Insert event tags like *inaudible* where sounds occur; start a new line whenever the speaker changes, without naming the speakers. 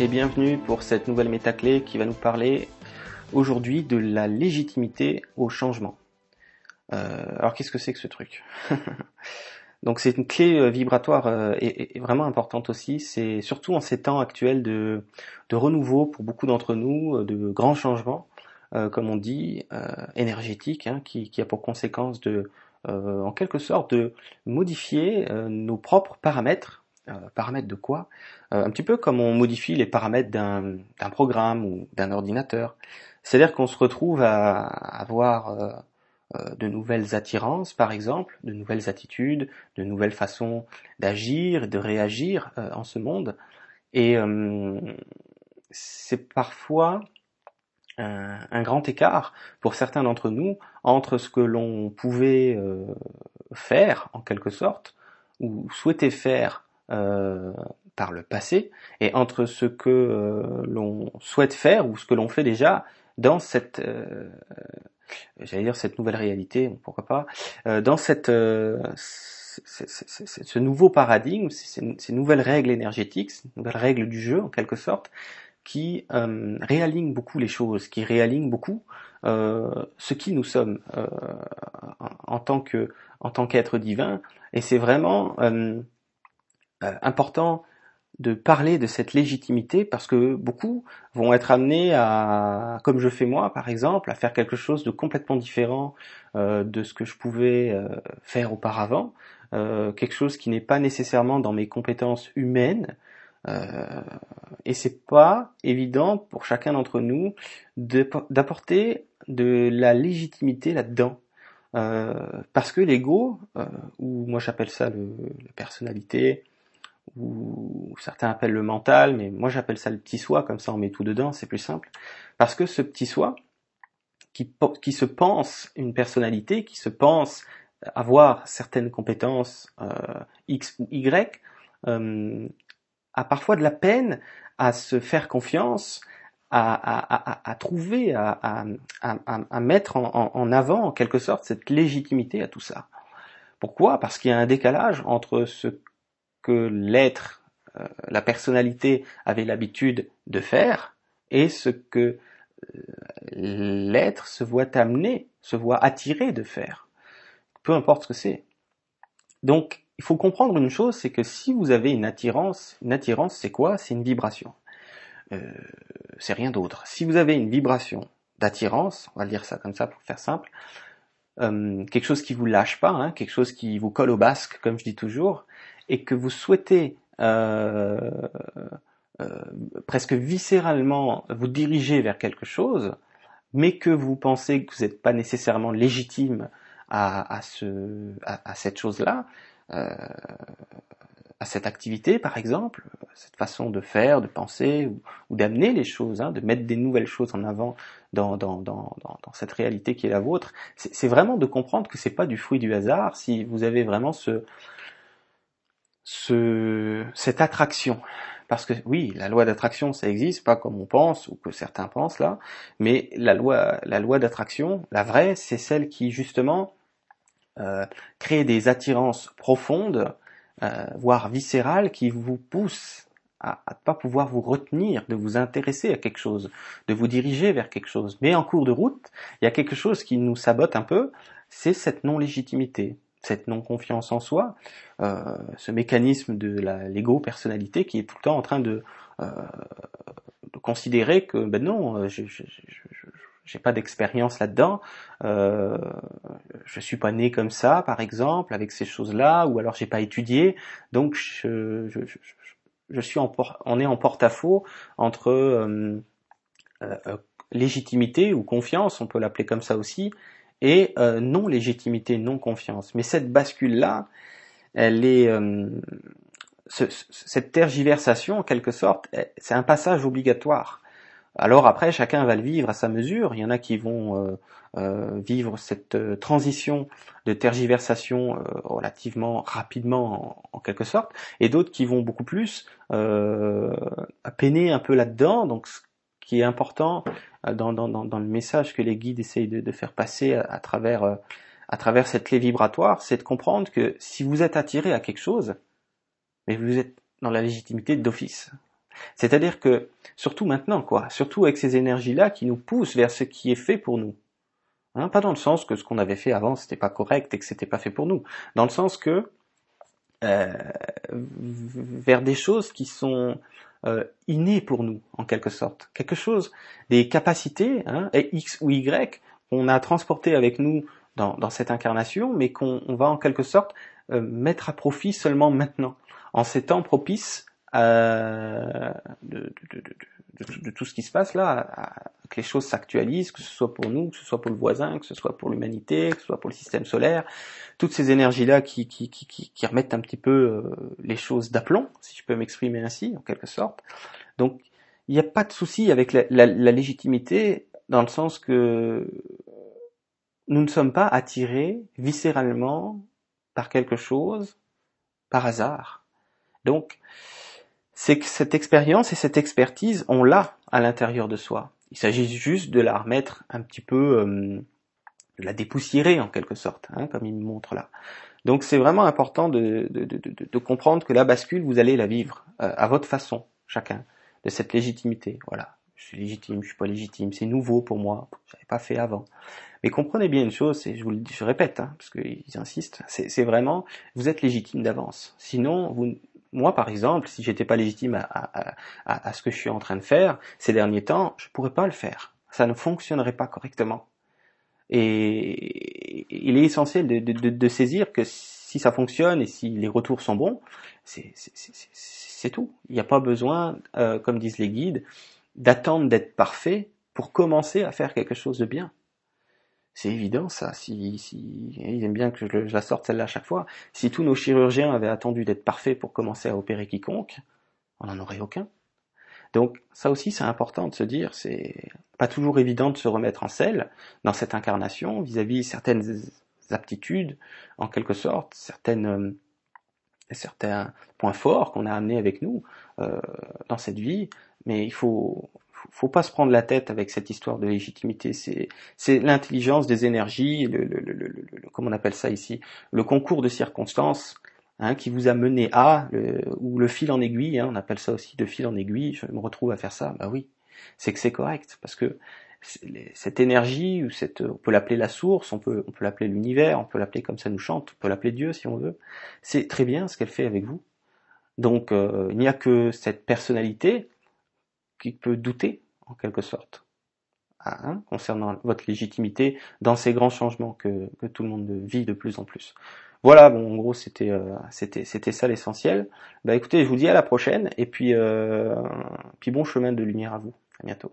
et bienvenue pour cette nouvelle métaclé qui va nous parler aujourd'hui de la légitimité au changement. Euh, alors qu'est-ce que c'est que ce truc *laughs* Donc c'est une clé euh, vibratoire euh, et, vraiment importante aussi. C'est surtout en ces temps actuels de, renouveau pour beaucoup d'entre nous, de grands changements, comme on dit, énergétiques, hein, qui, qui, a pour conséquence de, en quelque sorte, de modifier nos propres paramètres paramètres de quoi euh, Un petit peu comme on modifie les paramètres d'un programme ou d'un ordinateur. C'est-à-dire qu'on se retrouve à avoir euh, de nouvelles attirances, par exemple, de nouvelles attitudes, de nouvelles façons d'agir, de réagir en ce monde. Et c'est parfois un, grand écart pour certains d'entre nous entre ce que l'on pouvait faire, en quelque sorte, ou souhaiter faire euh, par le passé. Et entre ce que euh, l'on souhaite faire ou ce que l'on fait déjà dans cette euh, j'allais dire cette nouvelle réalité pourquoi pas dans cette ce nouveau paradigme ces, nouvelles règles énergétiques ces nouvelles règles du jeu en quelque sorte qui réalignent beaucoup les choses qui réalignent beaucoup ce qui nous sommes en, tant que en tant qu'être divin et c'est vraiment euh, important de parler de cette légitimité parce que beaucoup vont être amenés à, comme je fais moi par exemple, à faire quelque chose de complètement différent euh, de ce que je pouvais euh, faire auparavant, quelque chose qui n'est pas nécessairement dans mes compétences humaines. et c'est pas évident pour chacun d'entre nous d'apporter de la légitimité là-dedans. parce que l'ego, ou moi j'appelle ça le, la personnalité, ou certains appellent le mental, mais moi j'appelle ça le petit soi, comme ça on met tout dedans, c'est plus simple. Parce que ce petit soi, qui, se pense une personnalité, qui se pense avoir certaines compétences euh, X ou Y, euh, a parfois de la peine à se faire confiance, à, à, à, trouver, à, mettre en, en, avant en quelque sorte cette légitimité à tout ça. Pourquoi? Parce qu'il y a un décalage entre ce que l'être, euh, la personnalité avait l'habitude de faire et ce que euh, l'être se voit amener, se voit attiré de faire. Peu importe ce que c'est. Donc, il faut comprendre une chose, c'est que si vous avez une attirance, une attirance, c'est quoi? C'est une vibration. Euh, c'est rien d'autre. Si vous avez une vibration d'attirance, on va dire ça comme ça pour faire simple, quelque chose qui vous lâche pas, hein, quelque chose qui vous colle au basque, comme je dis toujours, et que vous souhaitez euh, euh, presque viscéralement vous diriger vers quelque chose, mais que vous pensez que vous n'êtes pas nécessairement légitime à, à, ce, à, cette chose-là, euh, à cette activité par exemple, cette façon de faire, de penser ou, d'amener les choses, hein, de mettre des nouvelles choses en avant dans, dans, dans, dans cette réalité qui est la vôtre, c'est vraiment de comprendre que c'est pas du fruit du hasard si vous avez vraiment ce, ce, cette attraction. Parce que oui, la loi d'attraction, ça existe, pas comme on pense ou que certains pensent là, mais la loi, la loi d'attraction, la vraie, c'est celle qui justement euh, crée des attirances profondes, euh, voire viscérales, qui vous poussent à ne pas pouvoir vous retenir, de vous intéresser à quelque chose, de vous diriger vers quelque chose. Mais en cours de route, il y a quelque chose qui nous sabote un peu, c'est cette non-légitimité cette non-confiance en soi, euh, ce mécanisme de l'ego personnalité qui est tout le temps en train de, euh, de considérer que ben non, euh, je, je, j'ai pas d'expérience là-dedans, euh, je suis pas né comme ça, par exemple, avec ces choses-là, ou alors j'ai pas étudié, donc je, je, je suis en, on est en porte-à-faux entre euh, euh, légitimité ou confiance, on peut l'appeler comme ça aussi, et euh, non légitimité, non confiance. Mais cette bascule-là, elle est euh, cette tergiversation, en quelque sorte, c'est un passage obligatoire. Alors après, chacun va le vivre à sa mesure. Il y en a qui vont euh, vivre cette transition de tergiversation relativement rapidement, en, quelque sorte, et d'autres qui vont beaucoup plus peiner un peu là-dedans. Donc, ce qui est important, euh, dans, dans, le message que les guides essayent de, faire passer à, travers, euh, à travers cette clé vibratoire, c'est de comprendre que si vous êtes attiré à quelque chose, mais vous êtes dans la légitimité d'office. C'est-à-dire que, surtout maintenant, quoi, surtout avec ces énergies-là qui nous poussent vers ce qui est fait pour nous. Hein, pas dans le sens que ce qu'on avait fait avant c'était pas correct et que c'était pas fait pour nous. Dans le sens que euh, vers des choses qui sont euh, innées pour nous en quelque sorte, quelque chose, des capacités hein, X ou Y qu'on a transportées avec nous dans, dans cette incarnation, mais qu'on va en quelque sorte euh, mettre à profit seulement maintenant, en ces temps propices euh, de, de, de, de, tout ce qui se passe là, que les choses s'actualisent, que ce soit pour nous, que ce soit pour le voisin, que ce soit pour l'humanité, que ce soit pour le système solaire, toutes ces énergies-là qui, remettent un petit peu euh, les choses d'aplomb, si je peux m'exprimer ainsi, en quelque sorte. Donc, il n'y a pas de souci avec la, la, la, légitimité, dans le sens que nous ne sommes pas attirés viscéralement par quelque chose par hasard. Donc, c'est que cette expérience et cette expertise, on l'a à l'intérieur de soi. Il s'agit juste de la remettre un petit peu, euh, de la dépoussiérer en quelque sorte, hein, comme il me montre là. Donc c'est vraiment important de, de, de, comprendre que la bascule, vous allez la vivre euh, à votre façon, chacun, de cette légitimité. Voilà, je suis légitime, je suis pas légitime, c'est nouveau pour moi, j'avais pas fait avant. Mais comprenez bien une chose, et je vous le dis, je répète, hein, parce qu'ils insistent, c'est vraiment, vous êtes légitime d'avance. Sinon, vous, moi, par exemple, si j'étais pas légitime à, ce que je suis en train de faire ces derniers temps, je pourrais pas le faire. Ça ne fonctionnerait pas correctement. Et il est essentiel de saisir que si ça fonctionne et si les retours sont bons, c'est tout. Il n'y a pas besoin, euh, comme disent les guides, d'attendre d'être parfait pour commencer à faire quelque chose de bien. C'est évident ça. Si, ils aiment bien que je, la sorte celle-là à chaque fois. Si tous nos chirurgiens avaient attendu d'être parfaits pour commencer à opérer quiconque, on n'en aurait aucun. Donc ça aussi c'est important de se dire, c'est pas toujours évident de se remettre en selle dans cette incarnation vis-à-vis certaines aptitudes, en quelque sorte, certaines euh, certains points forts qu'on a amenés avec nous euh, dans cette vie, mais il faut faut pas se prendre la tête avec cette histoire de légitimité. C'est, l'intelligence des énergies, le, le, le, le, comment on appelle ça ici, le concours de circonstances hein, qui vous a mené à, ou le fil en aiguille, hein, on appelle ça aussi de fil en aiguille. Je me retrouve à faire ça. Bah oui, c'est que c'est correct parce que cette énergie, ou cette, on peut l'appeler la source, on peut, on peut l'appeler l'univers, on peut l'appeler comme ça nous chante, on peut l'appeler Dieu si on veut. C'est très bien ce qu'elle fait avec vous. Donc euh, il n'y a que cette personnalité qui peut douter, en quelque sorte, hein, concernant votre légitimité dans ces grands changements que, tout le monde vit de plus en plus. Voilà, bon, en gros, c'était euh, c'était c'était ça l'essentiel. Bah écoutez, je vous dis à la prochaine et puis euh, puis bon chemin de lumière à vous. À bientôt.